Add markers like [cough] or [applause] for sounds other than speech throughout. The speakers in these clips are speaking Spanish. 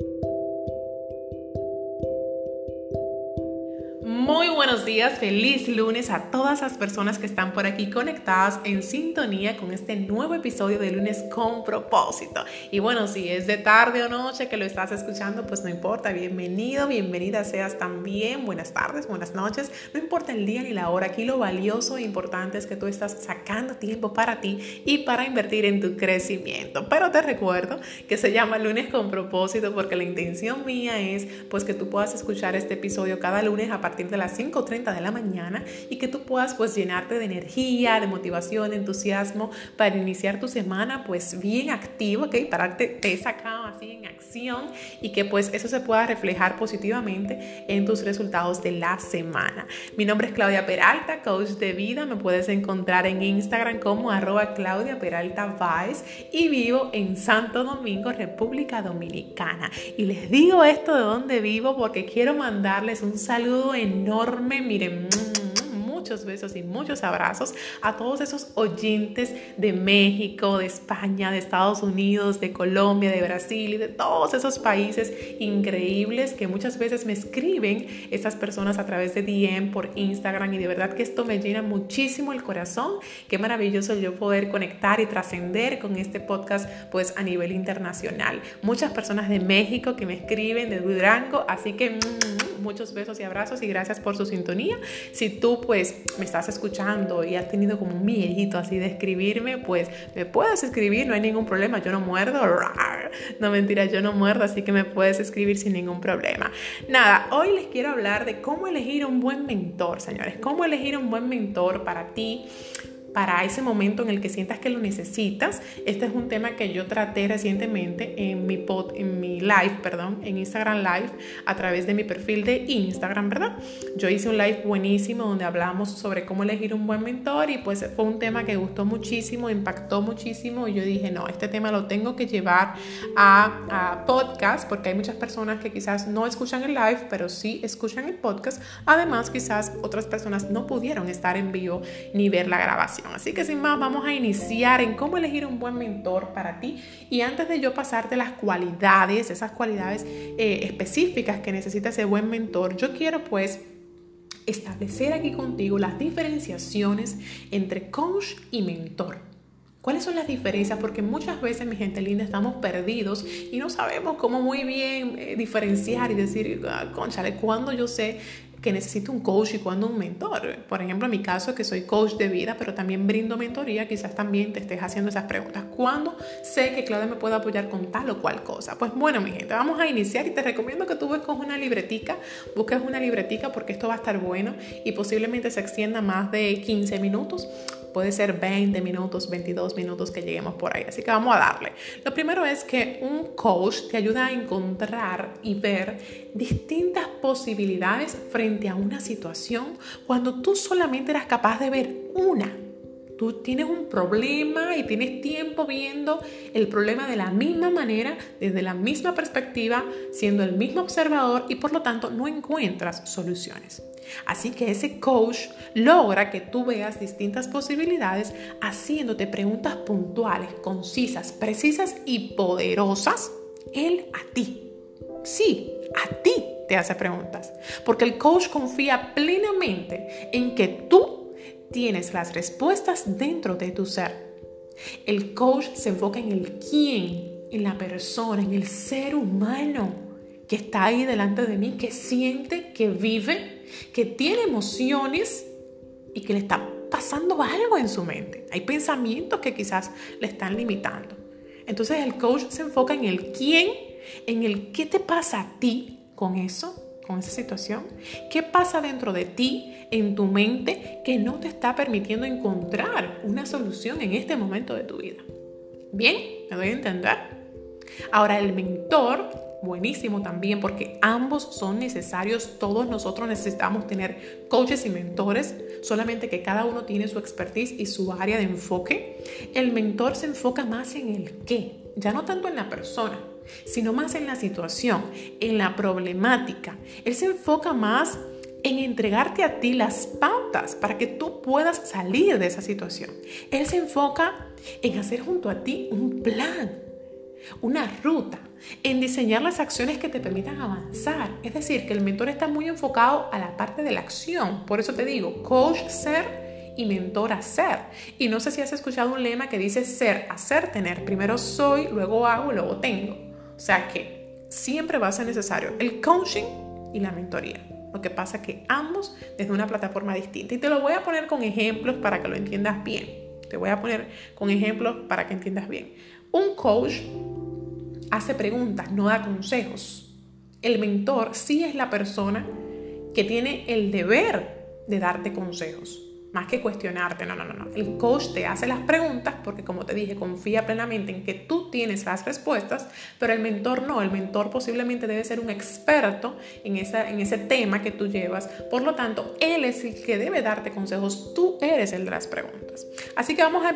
Thank you. Buenos días, feliz lunes a todas las personas que están por aquí conectadas en sintonía con este nuevo episodio de lunes con propósito. Y bueno, si es de tarde o noche que lo estás escuchando, pues no importa, bienvenido, bienvenida seas también, buenas tardes, buenas noches, no importa el día ni la hora, aquí lo valioso e importante es que tú estás sacando tiempo para ti y para invertir en tu crecimiento. Pero te recuerdo que se llama lunes con propósito porque la intención mía es pues que tú puedas escuchar este episodio cada lunes a partir de las 5 5.30 de la mañana y que tú puedas pues llenarte de energía, de motivación, de entusiasmo para iniciar tu semana pues bien activo, ¿ok? Pararte te sacado así en acción y que pues eso se pueda reflejar positivamente en tus resultados de la semana. Mi nombre es Claudia Peralta, coach de vida. Me puedes encontrar en Instagram como arroba Claudia Peralta Vice y vivo en Santo Domingo, República Dominicana. Y les digo esto de dónde vivo porque quiero mandarles un saludo enorme miren, muchos besos y muchos abrazos a todos esos oyentes de México, de España, de Estados Unidos, de Colombia, de Brasil y de todos esos países increíbles que muchas veces me escriben estas personas a través de DM por Instagram y de verdad que esto me llena muchísimo el corazón. Qué maravilloso yo poder conectar y trascender con este podcast pues a nivel internacional. Muchas personas de México que me escriben, de Durango, así que mm, muchos besos y abrazos y gracias por su sintonía. Si tú pues me estás escuchando y has tenido como un miedito así de escribirme, pues me puedes escribir, no hay ningún problema, yo no muerdo, no mentira, yo no muerdo, así que me puedes escribir sin ningún problema. Nada, hoy les quiero hablar de cómo elegir un buen mentor, señores, cómo elegir un buen mentor para ti para ese momento en el que sientas que lo necesitas. Este es un tema que yo traté recientemente en mi, pod, en mi live, perdón, en Instagram Live, a través de mi perfil de Instagram, ¿verdad? Yo hice un live buenísimo donde hablamos sobre cómo elegir un buen mentor y pues fue un tema que gustó muchísimo, impactó muchísimo y yo dije, no, este tema lo tengo que llevar a, a podcast porque hay muchas personas que quizás no escuchan el live, pero sí escuchan el podcast. Además, quizás otras personas no pudieron estar en vivo ni ver la grabación. Así que sin más, vamos a iniciar en cómo elegir un buen mentor para ti. Y antes de yo pasarte las cualidades, esas cualidades eh, específicas que necesita ese buen mentor, yo quiero pues establecer aquí contigo las diferenciaciones entre coach y mentor. ¿Cuáles son las diferencias? Porque muchas veces, mi gente linda, estamos perdidos y no sabemos cómo muy bien eh, diferenciar y decir, ah, conchale, cuando yo sé que necesito un coach y cuando un mentor. Por ejemplo, en mi caso, que soy coach de vida, pero también brindo mentoría, quizás también te estés haciendo esas preguntas. ¿Cuándo sé que Claudia me puede apoyar con tal o cual cosa? Pues bueno, mi gente, vamos a iniciar y te recomiendo que tú busques una libretica, busques una libretica porque esto va a estar bueno y posiblemente se extienda más de 15 minutos puede ser 20 minutos, 22 minutos que lleguemos por ahí. Así que vamos a darle. Lo primero es que un coach te ayuda a encontrar y ver distintas posibilidades frente a una situación cuando tú solamente eras capaz de ver una. Tú tienes un problema y tienes tiempo viendo el problema de la misma manera, desde la misma perspectiva, siendo el mismo observador y por lo tanto no encuentras soluciones. Así que ese coach logra que tú veas distintas posibilidades haciéndote preguntas puntuales, concisas, precisas y poderosas. Él a ti. Sí, a ti te hace preguntas. Porque el coach confía plenamente en que tú tienes las respuestas dentro de tu ser. El coach se enfoca en el quién, en la persona, en el ser humano que está ahí delante de mí, que siente, que vive, que tiene emociones y que le está pasando algo en su mente. Hay pensamientos que quizás le están limitando. Entonces el coach se enfoca en el quién, en el qué te pasa a ti con eso, con esa situación. ¿Qué pasa dentro de ti, en tu mente, que no te está permitiendo encontrar una solución en este momento de tu vida? Bien, ¿me doy a entender? Ahora el mentor buenísimo también porque ambos son necesarios, todos nosotros necesitamos tener coaches y mentores, solamente que cada uno tiene su expertise y su área de enfoque. El mentor se enfoca más en el qué, ya no tanto en la persona, sino más en la situación, en la problemática. Él se enfoca más en entregarte a ti las pautas para que tú puedas salir de esa situación. Él se enfoca en hacer junto a ti un plan, una ruta en diseñar las acciones que te permitan avanzar. Es decir, que el mentor está muy enfocado a la parte de la acción. Por eso te digo, coach ser y mentor hacer. Y no sé si has escuchado un lema que dice ser, hacer, tener. Primero soy, luego hago, luego tengo. O sea que siempre va a ser necesario el coaching y la mentoría. Lo que pasa es que ambos desde una plataforma distinta. Y te lo voy a poner con ejemplos para que lo entiendas bien. Te voy a poner con ejemplos para que entiendas bien. Un coach hace preguntas, no da consejos. El mentor sí es la persona que tiene el deber de darte consejos más que cuestionarte, no, no, no, no. El coach te hace las preguntas porque como te dije, confía plenamente en que tú tienes las respuestas, pero el mentor no, el mentor posiblemente debe ser un experto en, esa, en ese tema que tú llevas, por lo tanto, él es el que debe darte consejos, tú eres el de las preguntas. Así que vamos a,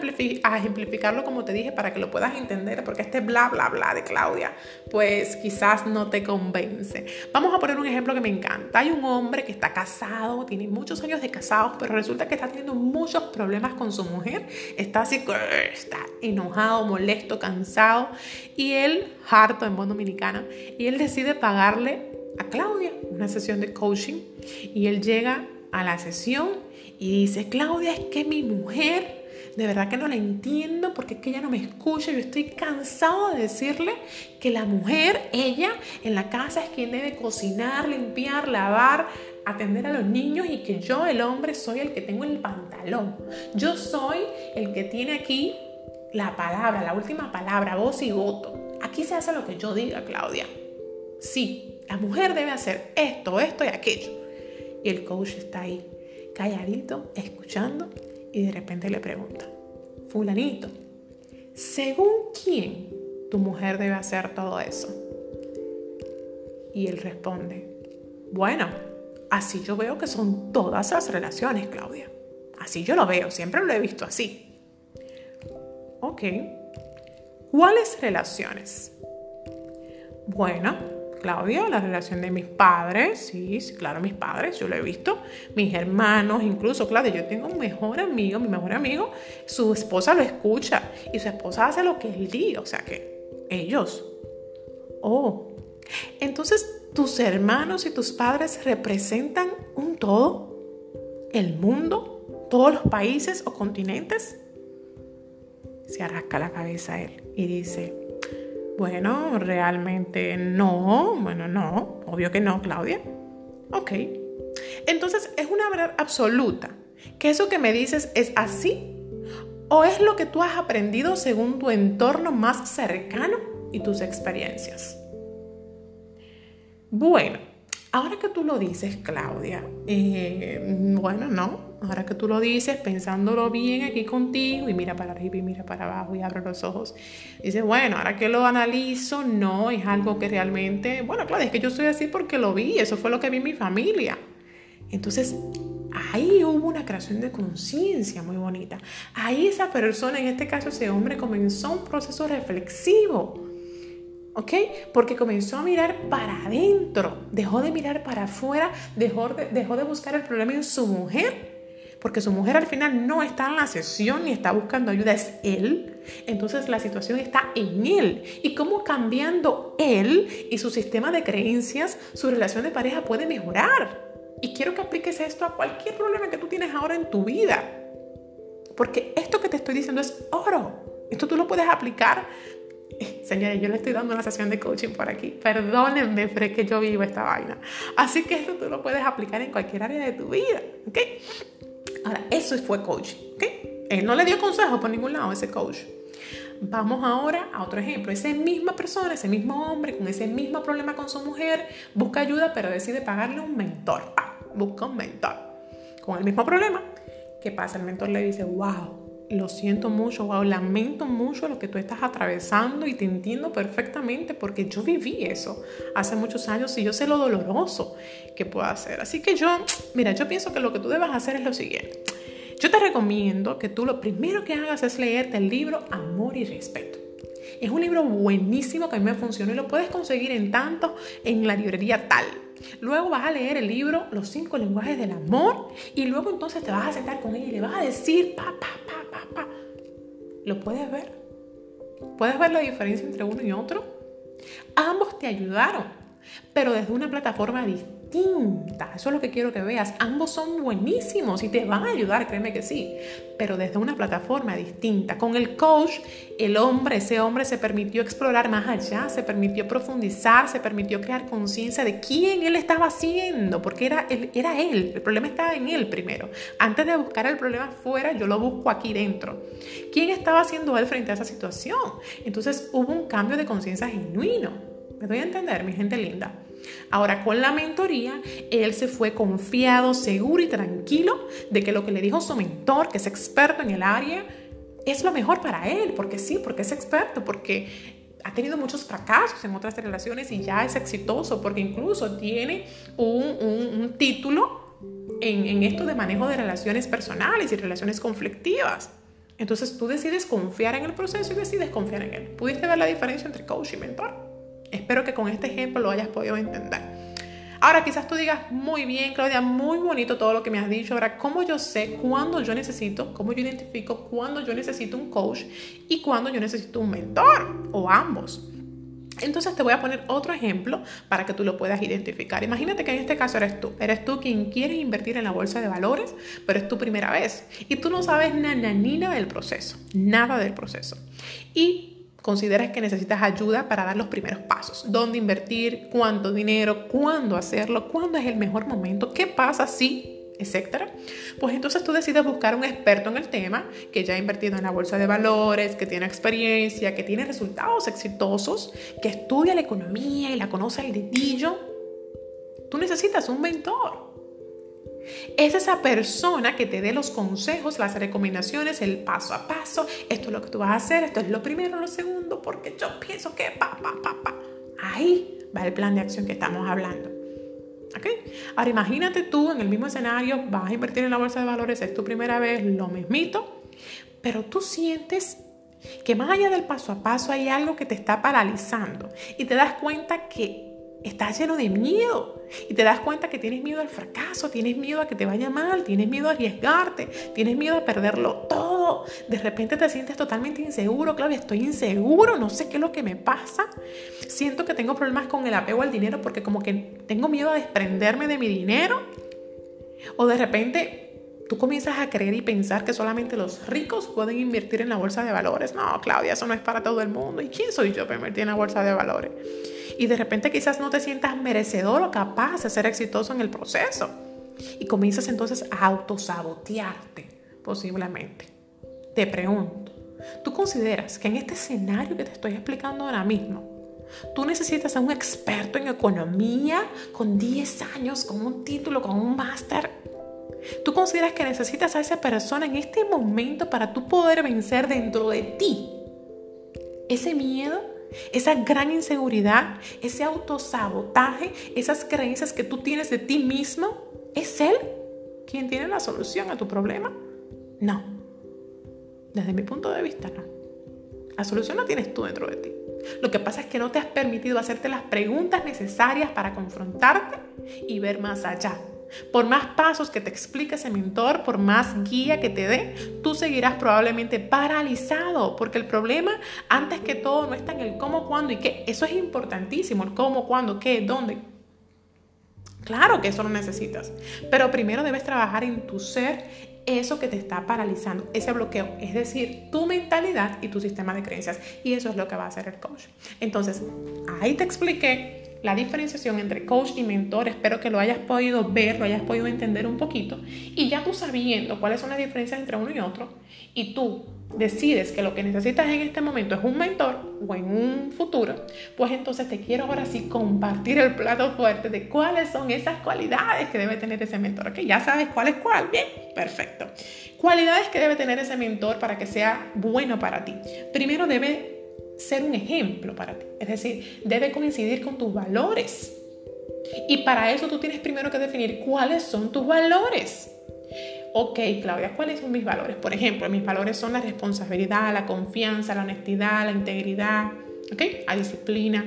ejemplificarlo como te dije para que lo puedas entender, porque este bla, bla, bla de Claudia, pues quizás no te convence. Vamos a poner un ejemplo que me encanta. Hay un hombre que está casado, tiene muchos años de casados, pero resulta que está teniendo muchos problemas con su mujer, está así, está enojado, molesto, cansado, y él, harto en buen dominicana, y él decide pagarle a Claudia una sesión de coaching, y él llega a la sesión y dice, Claudia, es que mi mujer de verdad que no la entiendo porque es que ella no me escucha. Yo estoy cansado de decirle que la mujer, ella, en la casa es quien debe cocinar, limpiar, lavar, atender a los niños y que yo, el hombre, soy el que tengo el pantalón. Yo soy el que tiene aquí la palabra, la última palabra, voz y voto. Aquí se hace lo que yo diga, Claudia. Sí, la mujer debe hacer esto, esto y aquello. Y el coach está ahí, calladito, escuchando y de repente le pregunta, fulanito, ¿según quién tu mujer debe hacer todo eso? Y él responde, bueno, así yo veo que son todas las relaciones, Claudia. Así yo lo veo, siempre lo he visto así. Ok, ¿cuáles relaciones? Bueno, Claudia, la relación de mis padres, sí, sí, claro, mis padres, yo lo he visto, mis hermanos, incluso, Claudia, yo tengo un mejor amigo, mi mejor amigo, su esposa lo escucha y su esposa hace lo que él diga, o sea que ellos. Oh, entonces tus hermanos y tus padres representan un todo, el mundo, todos los países o continentes. Se arrasca la cabeza él y dice, bueno, realmente no. Bueno, no. Obvio que no, Claudia. Ok. Entonces es una verdad absoluta. ¿Que eso que me dices es así? ¿O es lo que tú has aprendido según tu entorno más cercano y tus experiencias? Bueno, ahora que tú lo dices, Claudia, eh, bueno, no, ahora que tú lo dices, pensándolo bien aquí contigo y mira para arriba y mira para abajo y abre los ojos, dices, bueno, ahora que lo analizo, no es algo que realmente, bueno, claro, es que yo soy así porque lo vi, eso fue lo que vi en mi familia. Entonces, ahí hubo una creación de conciencia muy bonita. Ahí esa persona, en este caso ese hombre, comenzó un proceso reflexivo. ¿Ok? Porque comenzó a mirar para adentro, dejó de mirar para afuera, dejó de, dejó de buscar el problema en su mujer porque su mujer al final no está en la sesión ni está buscando ayuda, es él. Entonces la situación está en él. Y cómo cambiando él y su sistema de creencias, su relación de pareja puede mejorar. Y quiero que apliques esto a cualquier problema que tú tienes ahora en tu vida. Porque esto que te estoy diciendo es oro. Esto tú lo puedes aplicar [laughs] Señores, yo le estoy dando una sesión de coaching por aquí. Perdónenme, pero es que yo vivo esta vaina. Así que esto tú lo puedes aplicar en cualquier área de tu vida. ¿Ok? Ahora, eso fue coaching, ¿ok? Él no le dio consejo por ningún lado ese coach. Vamos ahora a otro ejemplo. Esa misma persona, ese mismo hombre con ese mismo problema con su mujer, busca ayuda, pero decide pagarle un mentor. busca un mentor con el mismo problema. ¿Qué pasa? El mentor le dice, wow, lo siento mucho, wow, lamento mucho lo que tú estás atravesando y te entiendo perfectamente porque yo viví eso hace muchos años y yo sé lo doloroso que puedo hacer. Así que yo, mira, yo pienso que lo que tú debes hacer es lo siguiente. Yo te recomiendo que tú lo primero que hagas es leerte el libro Amor y Respeto. Es un libro buenísimo que a mí me funcionó y lo puedes conseguir en tanto en la librería tal Luego vas a leer el libro Los cinco lenguajes del amor y luego entonces te vas a sentar con ella y le vas a decir, pa, pa, pa, pa, pa. ¿Lo puedes ver? ¿Puedes ver la diferencia entre uno y otro? Ambos te ayudaron, pero desde una plataforma distinta distinta. Eso es lo que quiero que veas. Ambos son buenísimos y te van a ayudar, créeme que sí, pero desde una plataforma distinta. Con el coach, el hombre, ese hombre se permitió explorar más allá, se permitió profundizar, se permitió crear conciencia de quién él estaba haciendo, porque era él, era él. El problema estaba en él primero. Antes de buscar el problema fuera, yo lo busco aquí dentro. ¿Quién estaba haciendo él frente a esa situación? Entonces hubo un cambio de conciencia genuino. ¿Me doy a entender, mi gente linda? Ahora, con la mentoría, él se fue confiado, seguro y tranquilo de que lo que le dijo su mentor, que es experto en el área, es lo mejor para él, porque sí, porque es experto, porque ha tenido muchos fracasos en otras relaciones y ya es exitoso, porque incluso tiene un, título en, en esto de manejo de relaciones personales y relaciones conflictivas. Entonces tú decides confiar en el proceso y decides confiar en él. ¿Pudiste ver la diferencia entre coach y mentor? Espero que con este ejemplo lo hayas podido entender. Ahora quizás tú digas, muy bien, Claudia, muy bonito todo lo que me has dicho. Ahora, ¿cómo yo sé cuándo yo necesito, cómo yo identifico cuándo yo necesito un coach y cuándo yo necesito un mentor o ambos? Entonces te voy a poner otro ejemplo para que tú lo puedas identificar. Imagínate que en este caso eres tú. Eres tú quien quiere invertir en la bolsa de valores, pero es tu primera vez. Y tú no sabes nada, ni nada del proceso. Nada del proceso. Y consideras que necesitas ayuda para dar los primeros pasos. ¿Dónde invertir? ¿Cuánto dinero? ¿Cuándo hacerlo? ¿Cuándo es el mejor momento? ¿Qué pasa si? etcétera, pues entonces tú decides buscar un experto en el tema que ya ha invertido en la bolsa de valores, que tiene experiencia, que tiene resultados exitosos, que estudia la economía y la conoce al dedillo. Tú necesitas un mentor. Es esa persona que te dé los consejos, las recomendaciones, el paso a paso. Esto es lo que tú vas a hacer, esto es lo primero, lo segundo, porque yo pienso que pa, pa, pa. Ahí va el plan de acción que estamos hablando. ¿Ok? Ahora imagínate tú en el mismo escenario, vas a invertir en la bolsa de valores, es tu primera vez, lo mismito, pero tú sientes que más allá del paso a paso hay algo que te está paralizando y te das cuenta que estás lleno de miedo y te das cuenta que tienes miedo al fracaso, tienes miedo a que te vaya mal, tienes miedo a arriesgarte, tienes miedo a perderlo todo. De repente te sientes totalmente inseguro, Claudia, estoy inseguro, no sé qué es lo que me pasa. Siento que tengo problemas con el apego al dinero porque como que tengo miedo a desprenderme de mi dinero. O de repente tú comienzas a creer y pensar que solamente los ricos pueden invertir en la bolsa de valores. No, Claudia, eso no es para todo el mundo. ¿Y quién soy yo para invertir en la bolsa de valores? y de repente quizás no te sientas merecedor o capaz de ser exitoso en el proceso. Y comienzas entonces a autosabotearte, posiblemente. Te pregunto, ¿tú consideras que en este escenario que te estoy explicando ahora mismo, tú necesitas a un experto en economía con 10 años, con un título, con un máster? ¿Tú consideras que necesitas a esa persona en este momento para tú poder vencer dentro de ti ese miedo esa gran inseguridad, ese autosabotaje, esas creencias que tú tienes de ti mismo, ¿es Él quien tiene la solución a tu problema? No. Desde mi punto de vista, no. La solución la tienes tú dentro de ti. Lo que pasa es que no te has permitido hacerte las preguntas necesarias para confrontarte y ver más allá por más pasos que te explique ese mentor, por más guía que te dé, tú seguirás probablemente paralizado, porque el problema, antes que todo, no está en el cómo, cuándo y qué. Eso es importantísimo, el cómo, cuándo, qué, dónde. Claro que eso lo necesitas, pero primero debes trabajar en tu ser eso que te está paralizando, ese bloqueo, es decir, tu mentalidad y tu sistema de creencias. Y eso es lo que va a hacer el coach. Entonces, ahí te expliqué la diferenciación entre coach y mentor. Espero que lo hayas podido ver, lo hayas podido entender un poquito. Y ya tú sabiendo cuáles son las diferencias entre uno y otro, y tú decides que lo que necesitas en este momento es un mentor o en un futuro, pues entonces te quiero ahora sí compartir el plato fuerte de cuáles son esas cualidades que debe tener ese mentor. Ok, ya sabes cuál es cuál. Bien, perfecto. Cualidades que debe tener ese mentor para que sea bueno para ti. Primero debe ser un ejemplo para ti. Es decir, debe coincidir con tus valores. Y para eso tú tienes primero que definir cuáles son tus valores. Ok, Claudia, ¿cuáles son mis valores? Por ejemplo, mis valores son la responsabilidad, la confianza, la honestidad, la integridad, ¿ok? La disciplina.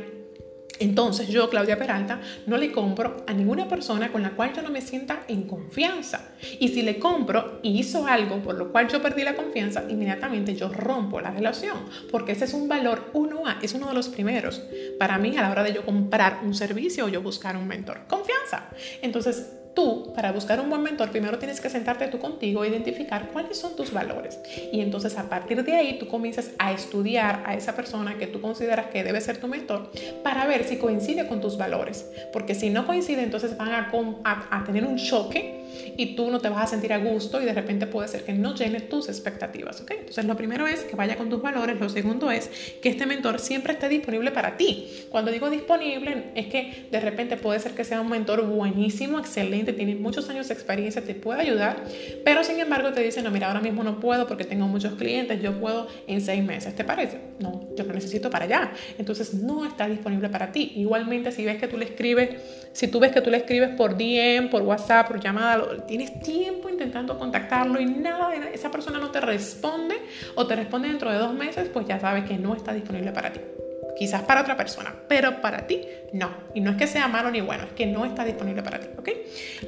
Entonces yo, Claudia Peralta, no le compro a ninguna persona con la cual yo no me sienta en confianza. Y si le compro y hizo algo por lo cual yo perdí la confianza, inmediatamente yo rompo la relación, porque ese es un valor 1A, es uno de los primeros para mí a la hora de yo comprar un servicio o yo buscar un mentor. Confianza. Entonces, Tú, para buscar un buen mentor, primero tienes que sentarte tú contigo identificar cuáles son tus valores. Y entonces a partir de ahí tú comienzas a estudiar a esa persona que tú consideras que debe ser tu mentor para ver si coincide con tus valores. Porque si no coincide, entonces van a, a, tener un choque y tú no te vas a sentir a gusto y de repente puede ser que no llene tus expectativas. ¿okay? Entonces lo primero es que vaya con tus valores. Lo segundo es que este mentor siempre esté disponible para ti. Cuando digo disponible es que de repente puede ser que sea un mentor buenísimo, excelente tiene muchos años de experiencia, te puede ayudar, pero sin embargo te dice, no, mira, ahora mismo no puedo porque tengo muchos clientes, yo puedo en seis meses, ¿te parece? No, yo lo necesito para allá. Entonces no está disponible para ti. Igualmente, si ves que tú le escribes, si tú ves que tú le escribes por DM, por WhatsApp, por llamada, tienes tiempo intentando contactarlo y nada, esa persona no te responde o te responde dentro de dos meses, pues ya sabes que no está disponible para ti. Quizás para otra persona, pero para ti no. Y no es que sea malo ni bueno, es que no está disponible para ti, ¿ok?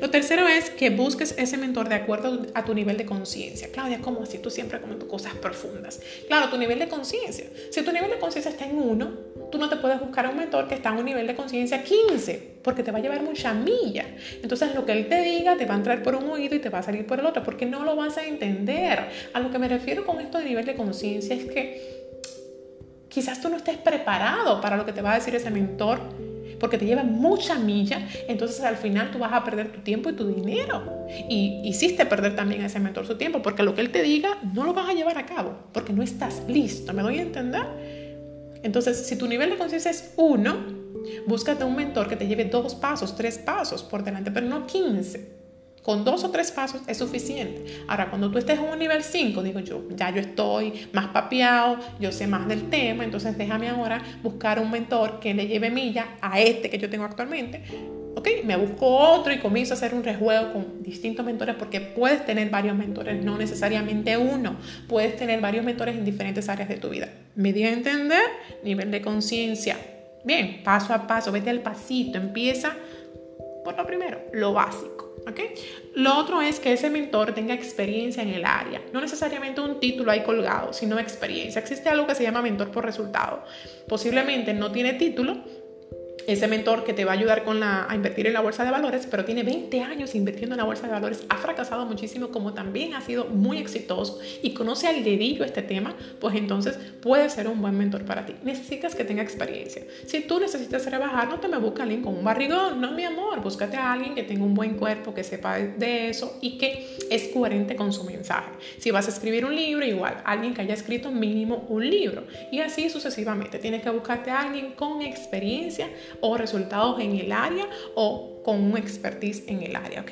Lo tercero es que busques ese mentor de acuerdo a tu nivel de conciencia. Claudia, ¿cómo así? Tú siempre comentas cosas profundas. Claro, tu nivel de conciencia. Si tu nivel de conciencia está en uno, tú no te puedes buscar a un mentor que está en un nivel de conciencia 15, porque te va a llevar mucha milla. Entonces, lo que él te diga te va a entrar por un oído y te va a salir por el otro, porque no lo vas a entender. A lo que me refiero con esto de nivel de conciencia es que Quizás tú no estés preparado para lo que te va a decir ese mentor porque te lleva mucha milla, entonces al final tú vas a perder tu tiempo y tu dinero. Y hiciste perder también a ese mentor su tiempo, porque lo que él te diga no lo vas a llevar a cabo, porque no estás listo, ¿me doy a entender? Entonces, si tu nivel de conciencia es uno, búscate un mentor que te lleve dos pasos, tres pasos por delante, pero no 15. Con dos o tres pasos es suficiente. Ahora, cuando tú estés en un nivel 5, digo yo, ya yo estoy más papeado, yo sé más del tema, entonces déjame ahora buscar un mentor que le lleve milla a este que yo tengo actualmente. ¿Ok? Me busco otro y comienzo a hacer un rejuego con distintos mentores porque puedes tener varios mentores, no necesariamente uno. Puedes tener varios mentores en diferentes áreas de tu vida. ¿Me dio a entender? Nivel de conciencia. Bien, paso a paso, vete al pasito, empieza por lo primero, lo básico. Lo otro es que ese mentor tenga experiencia en el área, no necesariamente un título ahí colgado, sino experiencia. Existe algo que se llama mentor por resultado. Posiblemente no tiene título, ese mentor que te va a ayudar con la, a invertir en la bolsa de valores, pero tiene 20 años invirtiendo en la bolsa de valores, ha fracasado muchísimo como también ha sido muy exitoso y conoce al dedillo este tema, pues entonces puede ser un buen mentor para ti. Necesitas que tenga experiencia. Si tú necesitas rebajar, no te me busca alguien con un barrigón, no mi amor, búscate a alguien que tenga un buen cuerpo, que sepa de eso y que es coherente con su mensaje. Si vas a escribir un libro, igual, alguien que haya escrito mínimo un libro y así sucesivamente. Tienes que buscarte a alguien con experiencia o resultados en el área o con un expertise en el área, ¿ok?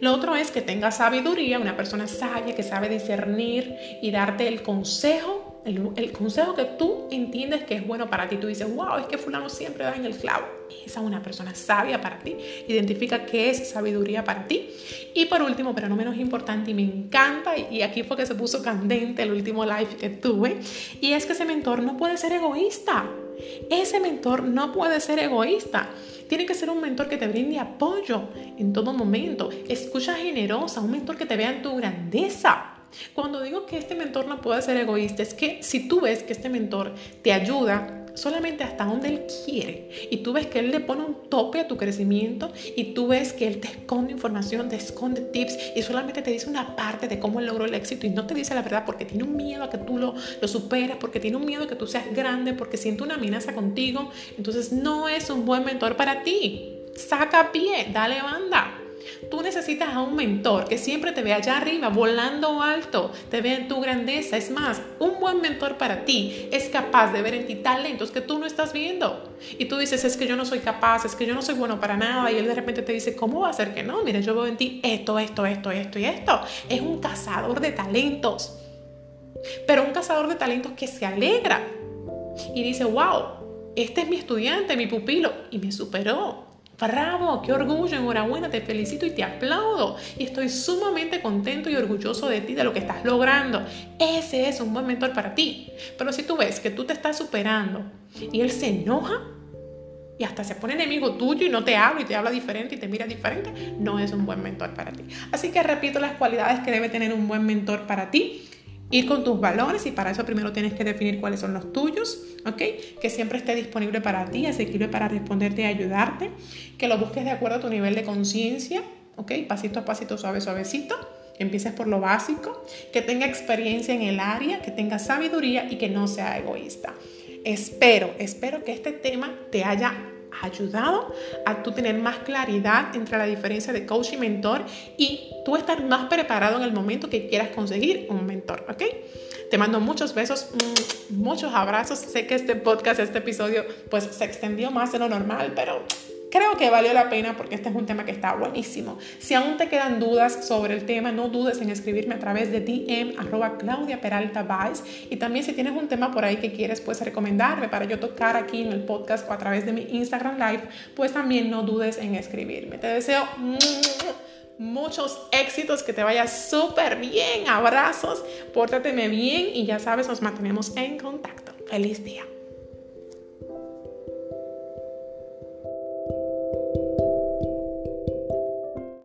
Lo otro es que tenga sabiduría, una persona sabia que sabe discernir y darte el consejo, el, consejo que tú entiendes que es bueno para ti. Tú dices, wow, es que fulano siempre da en el clavo. Esa es una persona sabia para ti. Identifica qué es sabiduría para ti. Y por último, pero no menos importante, y me encanta, y aquí fue que se puso candente el último live que tuve, y es que ese mentor no puede ser egoísta. Ese mentor no puede ser egoísta. Tiene que ser un mentor que te brinde apoyo en todo momento. Escucha generosa, un mentor que te vea en tu grandeza. Cuando digo que este mentor no puede ser egoísta, es que si tú ves que este mentor te ayuda solamente hasta donde Él quiere. Y tú ves que Él le pone un tope a tu crecimiento y tú ves que Él te esconde información, te esconde tips y solamente te dice una parte de cómo Él logró el éxito y no te dice la verdad porque tiene un miedo a que tú lo, lo superes, porque tiene un miedo a que tú seas grande, porque siente una amenaza contigo. Entonces no es un buen mentor para ti. Saca pie, dale banda. Tú necesitas a un mentor que siempre te vea allá arriba, volando alto, te vea en tu grandeza. Es más, un buen mentor para ti es capaz de ver en ti talentos que tú no estás viendo. Y tú dices, es que yo no soy capaz, es que yo no soy bueno para nada. Y él de repente te dice, ¿cómo va a ser que no? Mira, yo veo en ti esto, esto, esto, esto y esto. Es un cazador de talentos. Pero un cazador de talentos que se alegra y dice, wow, este es mi estudiante, mi pupilo, y me superó. Bravo, qué orgullo, enhorabuena, te felicito y te aplaudo. Y estoy sumamente contento y orgulloso de ti, de lo que estás logrando. Ese es un buen mentor para ti. Pero si tú ves que tú te estás superando y él se enoja, y hasta se pone enemigo tuyo y no te habla y te habla diferente y te mira diferente, no es un buen mentor para ti. Así que repito las cualidades que debe tener un buen mentor para ti. Ir con tus valores y para eso primero tienes que definir cuáles son los tuyos, ¿ok? Que siempre esté disponible para ti, asequible para responderte y ayudarte, que lo busques de acuerdo a tu nivel de conciencia, ¿ok? Pasito a pasito, suave, suavecito. Empieces por lo básico, que tenga experiencia en el área, que tenga sabiduría y que no sea egoísta. Espero, espero que este tema te haya ayudado a tú tener más claridad entre la diferencia de coach y mentor y tú estar más preparado en el momento que quieras conseguir un mentor, ¿ok? Te mando muchos besos, mm, muchos abrazos. Sé que este podcast, este episodio, pues se extendió más de lo normal, pero Creo que valió la pena porque este es un tema que está buenísimo. Si aún te quedan dudas sobre el tema, no dudes en escribirme a través de DM arroba Claudia Peralta Vice. Y también si tienes un tema por ahí que quieres pues recomendarme para yo tocar aquí en el podcast o a través de mi Instagram Live, pues también no dudes en escribirme. Te deseo muchos éxitos, que te vaya súper bien, abrazos, pórtateme bien y ya sabes, nos mantenemos en contacto. Feliz día.